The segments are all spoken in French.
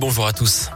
Bonjour à tous.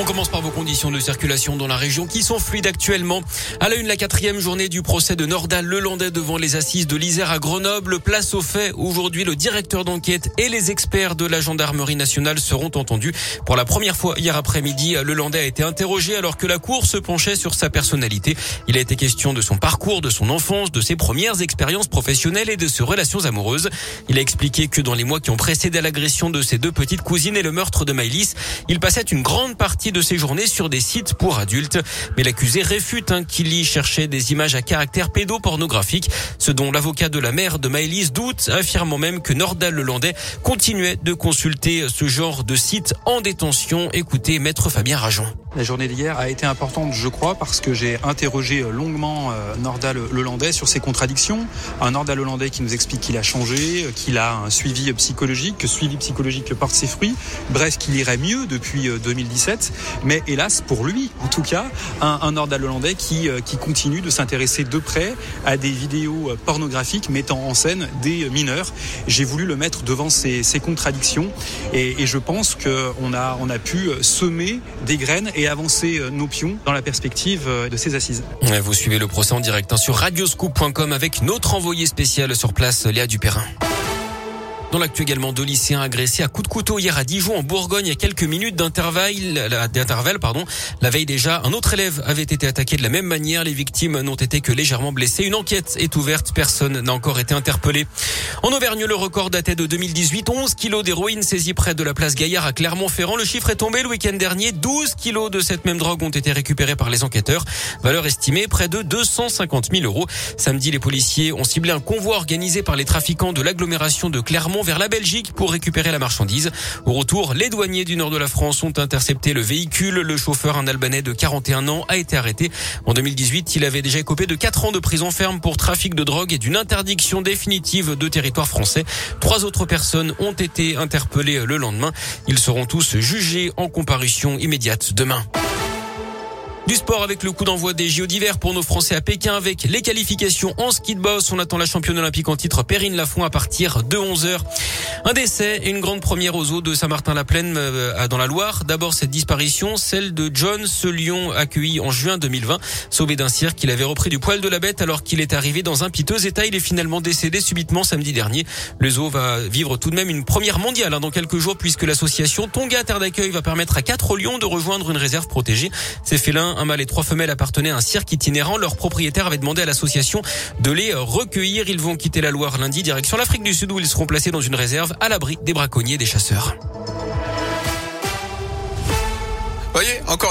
On commence par vos conditions de circulation dans la région qui sont fluides actuellement. À la une, la quatrième journée du procès de Nordal Lelandais devant les assises de l'Isère à Grenoble. Place au fait. Aujourd'hui, le directeur d'enquête et les experts de la gendarmerie nationale seront entendus. Pour la première fois hier après-midi, Lelandais a été interrogé alors que la cour se penchait sur sa personnalité. Il a été question de son parcours, de son enfance, de ses premières expériences professionnelles et de ses relations amoureuses. Il a expliqué que dans les mois qui ont précédé l'agression de ses deux petites cousines et le meurtre de Maïlis, il passait une grande partie de de journées sur des sites pour adultes. Mais l'accusé réfute hein, qu'il y cherchait des images à caractère pédopornographique, ce dont l'avocat de la mère de Maëlys doute, affirmant même que Nordal Lelandais continuait de consulter ce genre de site en détention. Écoutez, maître Fabien Rajon. La journée d'hier a été importante, je crois, parce que j'ai interrogé longuement euh, Nordal Lelandais sur ses contradictions. Un Nordal Lelandais qui nous explique qu'il a changé, euh, qu'il a un suivi psychologique, que suivi psychologique porte ses fruits. Bref, qu'il irait mieux depuis 2017. Euh, mais hélas, pour lui, en tout cas, un, Nordal Hollandais qui, qui continue de s'intéresser de près à des vidéos pornographiques mettant en scène des mineurs. J'ai voulu le mettre devant ces, ces contradictions et, et, je pense qu'on a, on a pu semer des graines et avancer nos pions dans la perspective de ces assises. Vous suivez le procès en direct hein, sur radioscoop.com avec notre envoyé spécial sur place, Léa Dupérin. Dans l'actu également, deux lycéens agressés à coups de couteau hier à Dijon en Bourgogne à quelques minutes d'intervalle, d'intervalle, pardon. La veille déjà, un autre élève avait été attaqué de la même manière. Les victimes n'ont été que légèrement blessées. Une enquête est ouverte. Personne n'a encore été interpellé. En Auvergne, le record datait de 2018. 11 kilos d'héroïne saisis près de la place Gaillard à Clermont-Ferrand. Le chiffre est tombé le week-end dernier. 12 kilos de cette même drogue ont été récupérés par les enquêteurs. Valeur estimée près de 250 000 euros. Samedi, les policiers ont ciblé un convoi organisé par les trafiquants de l'agglomération de Clermont vers la Belgique pour récupérer la marchandise. Au retour, les douaniers du nord de la France ont intercepté le véhicule. Le chauffeur, un Albanais de 41 ans, a été arrêté. En 2018, il avait déjà écopé de 4 ans de prison ferme pour trafic de drogue et d'une interdiction définitive de territoire français. Trois autres personnes ont été interpellées le lendemain. Ils seront tous jugés en comparution immédiate demain. Du sport avec le coup d'envoi des JO d'hiver pour nos Français à Pékin avec les qualifications en ski de boss. On attend la championne olympique en titre Perrine Lafont à partir de 11h. Un décès et une grande première aux eaux de Saint-Martin-la-Plaine euh, dans la Loire. D'abord cette disparition, celle de John, ce lion accueilli en juin 2020, sauvé d'un cirque qu'il avait repris du poil de la bête alors qu'il est arrivé dans un piteux état. Il est finalement décédé subitement samedi dernier. Le zoo va vivre tout de même une première mondiale hein, dans quelques jours puisque l'association Tonga Terre d'accueil va permettre à quatre lions de rejoindre une réserve protégée. Ces félins un mâle et trois femelles appartenaient à un cirque itinérant. Leur propriétaire avait demandé à l'association de les recueillir. Ils vont quitter la Loire lundi, direction l'Afrique du Sud où ils seront placés dans une réserve à l'abri des braconniers et des chasseurs. Voyez, encore